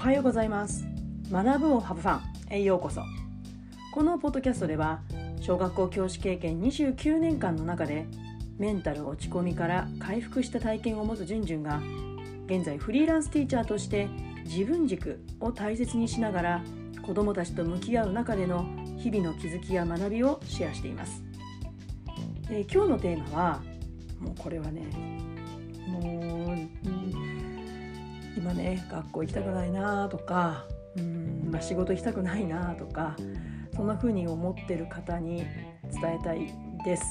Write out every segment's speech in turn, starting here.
はようございます。学ぶをハブファンへようこそ。このポッドキャストでは小学校教師経験29年間の中でメンタル落ち込みから回復した体験を持つじゅんじゅんが現在フリーランスティーチャーとして自分軸を大切にしながら子どもたちと向き合う中での日々の気づきや学びをシェアしています、えー、今日のテーマはもうこれはねもう、今ね学校行きたくないなとかうん、まあ、仕事行きたくないなとかそんな風に思ってる方に伝えたいです。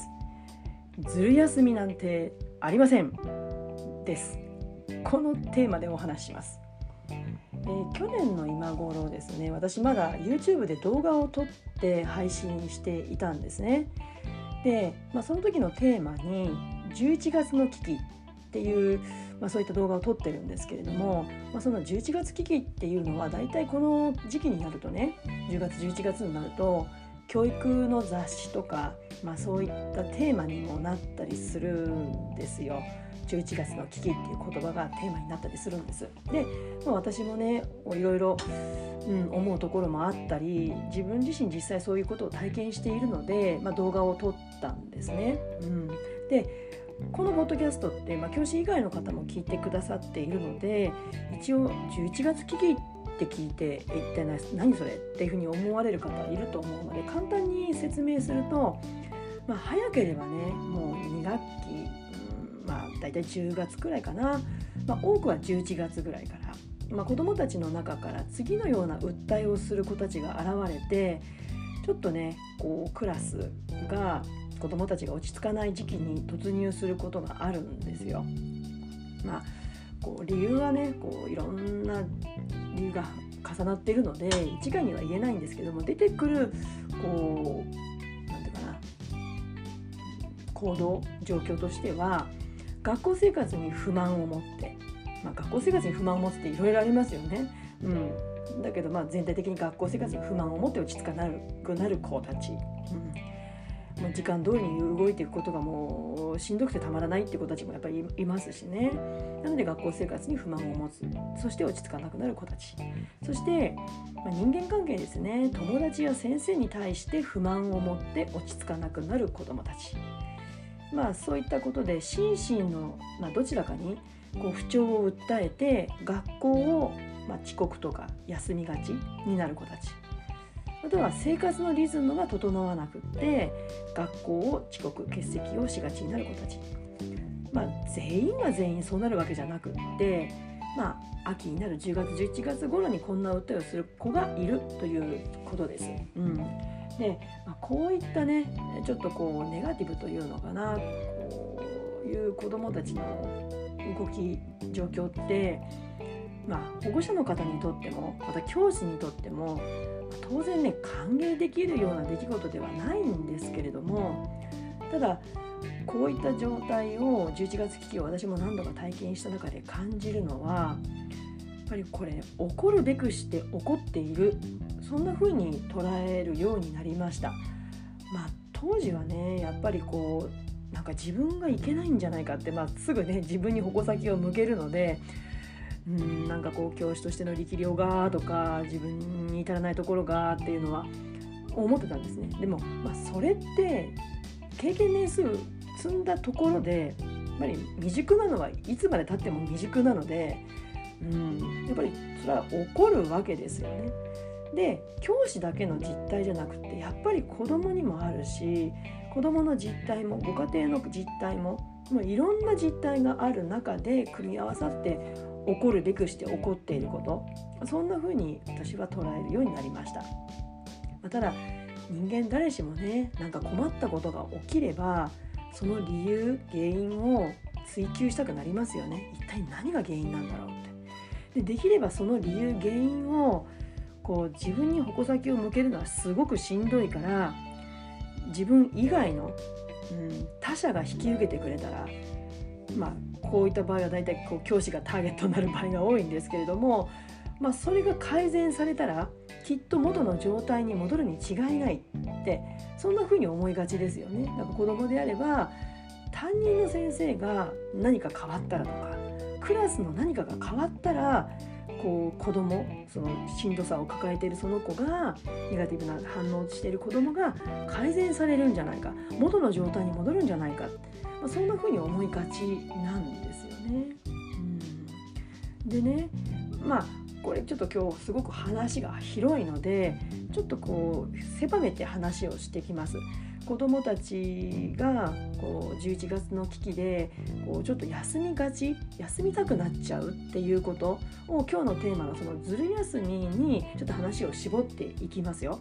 ずる休みなんてありませんです。このテーマでお話しします、えー、去年の今頃ですね私まだ YouTube で動画を撮って配信していたんですね。で、まあ、その時のテーマに11月の危機っていう、まあ、そういった動画を撮ってるんですけれども、まあ、その11月危機っていうのはだいたいこの時期になるとね10月11月になると教育の雑誌とか、まあ、そういったテーマにもなったりするんですよ。11月の危機っていう言葉がテーマになったりするんです。で、まあ、私もねいろいろ、うん、思うところもあったり自分自身実際そういうことを体験しているので、まあ、動画を撮ったんですね。うん、でこのポッドキャストって、まあ、教師以外の方も聞いてくださっているので一応11月危機って聞いて一体何それっていうふうに思われる方いると思うので簡単に説明すると、まあ、早ければねもう2学期、うん、まあ大体10月くらいかな、まあ、多くは11月ぐらいから、まあ、子どもたちの中から次のような訴えをする子たちが現れてちょっとねこうクラスが子どもたちが落ち着かない時期に突入することがあるんですよ。まあこう理由はねこういろんな理由が重なっているので一概には言えないんですけども出てくるこう何て言うかな行動状況としては学校生活に不満を持って、まあ、学校生活に不満を持つっていろいろありますよね。うん、だけどまあ全体的に学校生活に不満を持って落ち着かなくなる子たち、うん、時間通りに動いていくことがもうしんどくてたまらないって子たちもやっぱりいますしね。なので学校生活に不満を持つ。そして落ち着かなくなる子たち。そして、まあ、人間関係ですね。友達や先生に対して不満を持って落ち着かなくなる子どもたち。まあそういったことで心身の、まあ、どちらかにこう不調を訴えて学校を、ま、遅刻とか休みがちになる子たち。あとは生活のリズムが整わなくって学校を遅刻欠席をしがちになる子たちまあ全員が全員そうなるわけじゃなくってまあ秋になる10月11月頃にこんな訴えをする子がいるということです。うん、で、まあ、こういったねちょっとこうネガティブというのかなこういう子どもたちの動き状況ってまあ保護者の方にとってもまた教師にとっても当然ね歓迎できるような出来事ではないんですけれどもただこういった状態を11月危機を私も何度か体験した中で感じるのはやっぱりこれ起こるべくして起こっているそんな風に捉えるようになりました。まあ、当時はねやっぱりこうなんか自分がいけないんじゃないかって、まあ、すぐね自分に矛先を向けるのでうんなんかこう教師としての力量がとか自分に至らないところがっていうのは思ってたんですねでも、まあ、それって経験年数積んだところでやっぱり未熟なのはいつまでたっても未熟なのでうんやっぱりそれは起こるわけですよね。で教師だけの実態じゃなくてやっぱり子供にもあるし子供の実態もご家庭の実態ももういろんな実態がある中で組み合わさって起こるべくして起こっていること。そんな風に私は捉えるようになりました。ただ人間誰しもねなんか困ったことが起きればその理由原因を追求したくなりますよね。一体何が原因なんだろうって。でできればその理由原因をこう自分に矛先を向けるのはすごくしんどいから自分以外の、うん、他者が引き受けてくれたらまあこういった場合は大体こう教師がターゲットになる場合が多いんですけれども、まあ、それが改善されたらきっと元の状態に戻るに違いないってそんな風に思いがちですよね。なんか子供であれば担任の先生が何か変わったらとかクラスの何かが変わったらこう子供そのしんどさを抱えているその子がネガティブな反応をしている子供が改善されるんじゃないか元の状態に戻るんじゃないか、まあ、そんな風に思いがちなんですよね。うん、でねまあこれちょっと今日すごく話が広いのでちょっとこう狭めて話をしてきます。子どもたちがこう11月の危機でこうちょっと休みがち休みたくなっちゃうっていうことを今日のテーマのそのずる休みにちょっと話を絞っていきますよ。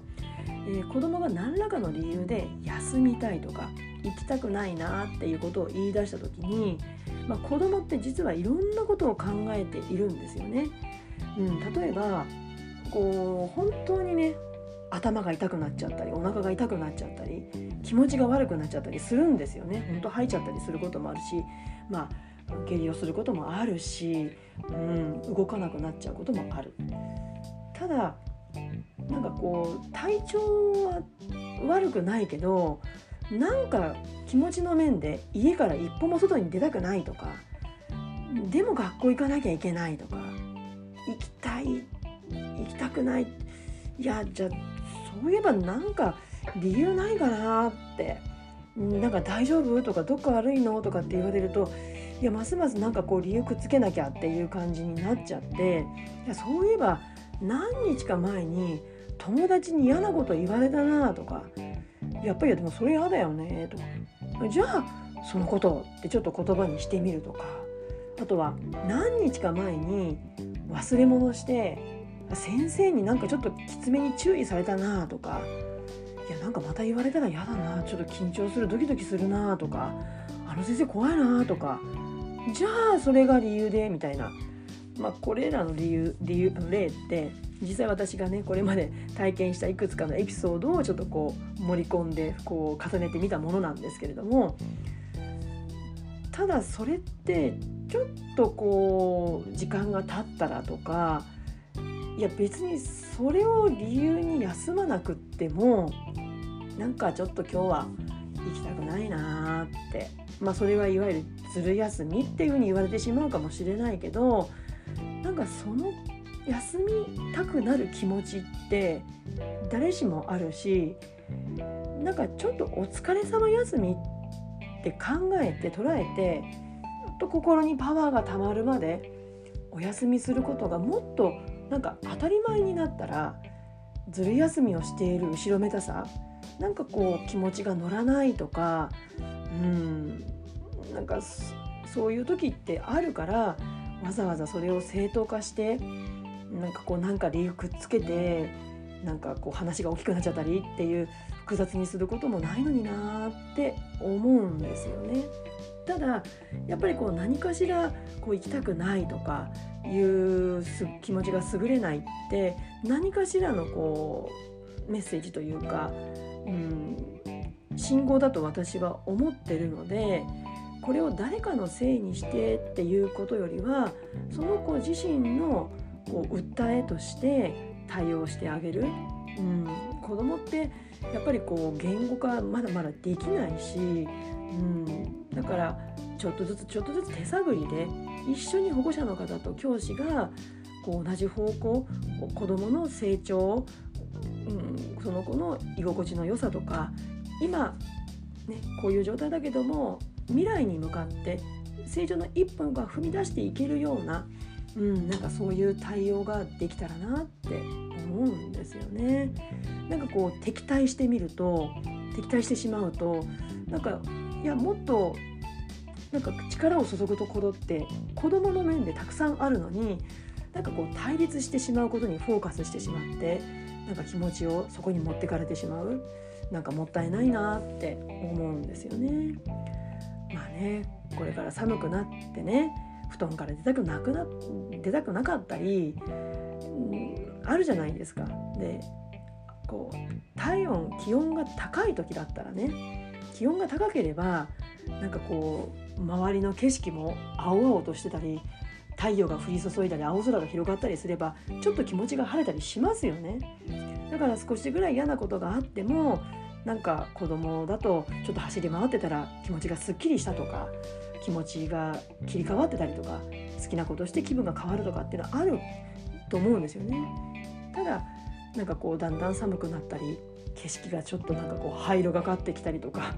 えー、子どもが何らかの理由で休みたいとか行きたくないなっていうことを言い出した時に、まあ、子どもって実はいろんなことを考えているんですよね。うん、例えばこう本当にね頭が痛くなっちゃったりお腹が痛くなっちゃったり気持ちが悪くなっちゃったりするんですよね。本当吐いちゃったりすることもあるしまあ下痢をすることもあるし、うん、動かなくなっちゃうこともある。ただなんかこう体調は悪くないけどなんか気持ちの面で家から一歩も外に出たくないとかでも学校行かなきゃいけないとか行きたい行きたくないいやじゃあそういえばなんか理由ないかなってなんか大丈夫とかどっか悪いのとかって言われるといやますますなんかこう理由くっつけなきゃっていう感じになっちゃっていやそういえば何日か前に友達に嫌なこと言われたなとかやっぱりでもそれ嫌だよねとか。じゃあそのことってちょっと言葉にしてみるとか。あとは何日か前に忘れ物して先生になんかちょっときつめに注意されたなとか。いやなんかまた言われたら嫌だなちょっと緊張するドキドキするなとか。あの先生怖いなとか。じゃあそれが理由でみたいな、まあ、これらの理由理由例って実際私がねこれまで体験したいくつかのエピソードをちょっとこう盛り込んでこう重ねてみたものなんですけれどもただそれってちょっとこう時間が経ったらとかいや別にそれを理由に休まなくってもなんかちょっと今日は行きたくないなってまあそれはいわゆるずる休みっていうふうに言われてしまうかもしれないけどなんかその休みたくなる気持ちって誰しもあるしなんかちょっとお疲れ様休みって考えて捉えてと心にパワーがたまるまでお休みすることがもっとなんか当たり前になったらずる休みをしている後ろめたさなんかこう気持ちが乗らないとかうんなんかそういう時ってあるからわざわざそれを正当化してなんかこうなんか理由くっつけてなんかこう話が大きくなっちゃったりっていう複雑にすることもないのになって思うんですよね。ただやっぱりこう何かしらこう行きたくないとかいう気持ちが優れないって何かしらのこうメッセージというか、うん、信号だと私は思ってるのでこれを誰かのせいにしてっていうことよりはその子自身のこう訴えとして対応してあげる。うん、子供ってやっぱりこう言語化まだまだできないし、うん、だからちょっとずつちょっとずつ手探りで一緒に保護者の方と教師がこう同じ方向子どもの成長、うん、その子の居心地の良さとか今、ね、こういう状態だけども未来に向かって成長の一歩が踏み出していけるような、うん、なんかそういう対応ができたらなって思うんですよね。なんかこう敵対してみると敵対してしまうとなんかいやもっとなんか力を注ぐところって子どもの面でたくさんあるのになんかこう対立してしまうことにフォーカスしてしまってなんか気持ちをそこに持ってかれてしまうなんかもったいないなって思うんですよね。まあねこれから寒くなってね布団から出たくなくな出たくなかったり、うん、あるじゃないですか。でこう体温気温が高い時だったらね気温が高ければなんかこう周りの景色も青々としてたり太陽が降り注いだり青空が広がったりすればちょっと気持ちが晴れたりしますよねだから少しぐらい嫌なことがあってもなんか子供だとちょっと走り回ってたら気持ちがすっきりしたとか気持ちが切り替わってたりとか好きなことして気分が変わるとかっていうのはあると思うんですよね。ただなんかこうだんだん寒くなったり景色がちょっとなんかこう灰色がかってきたりとか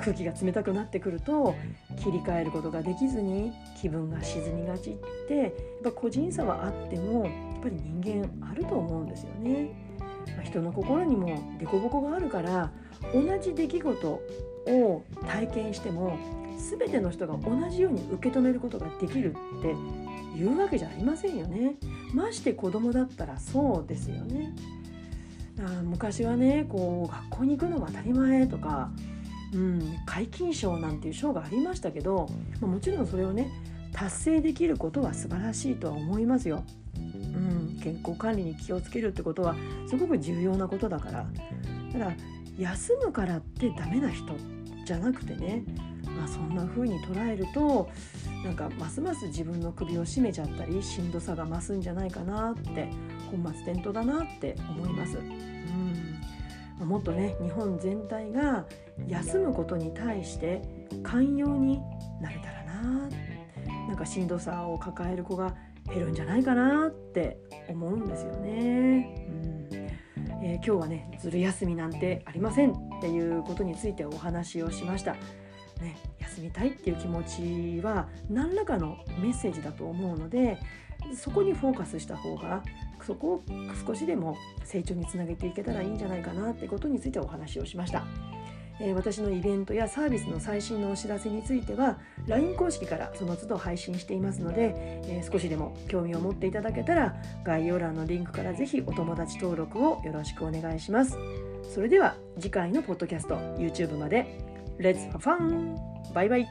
空気が冷たくなってくると切り替えることができずに気分が沈みがちってやっぱ個人差はあってもやっぱり人間あると思うんですよね。まあ、人の心にも凸凹があるから同じ出来事を体験しても全ての人が同じように受け止めることができるっていうわけじゃありませんよね。まして子供だったらそうですよね。あ昔はねこう学校に行くのが当たり前とか、うん、皆勤賞なんていう賞がありましたけど、まあ、もちろんそれをね達成できることは素晴らしいとは思いますよ。うん、健康管理に気をつけるってことはすごく重要なことだからただ休むからってダメな人じゃなくてね、まあ、そんな風に捉えるとなんかますます自分の首を絞めちゃったりしんどさが増すんじゃないかなって本末転倒だなって思います。うん、もっとね日本全体が休むことに対して寛容になれたらななんかしんどさを抱える子が減るんじゃないかなって思うんですよね。うんえー、今日はねずる休みなんてありませんっていうことについてお話をしました。ね、休みたいっていう気持ちは何らかのメッセージだと思うのでそこにフォーカスした方がそこを少しでも成長につなげていけたらいいんじゃないかなってことについてお話をしました。え、私のイベントやサービスの最新のお知らせについては LINE 公式からその都度配信していますので、え、少しでも興味を持っていただけたら概要欄のリンクからぜひお友達登録をよろしくお願いします。それでは次回のポッドキャスト YouTube まで Let's have fun! バイバイ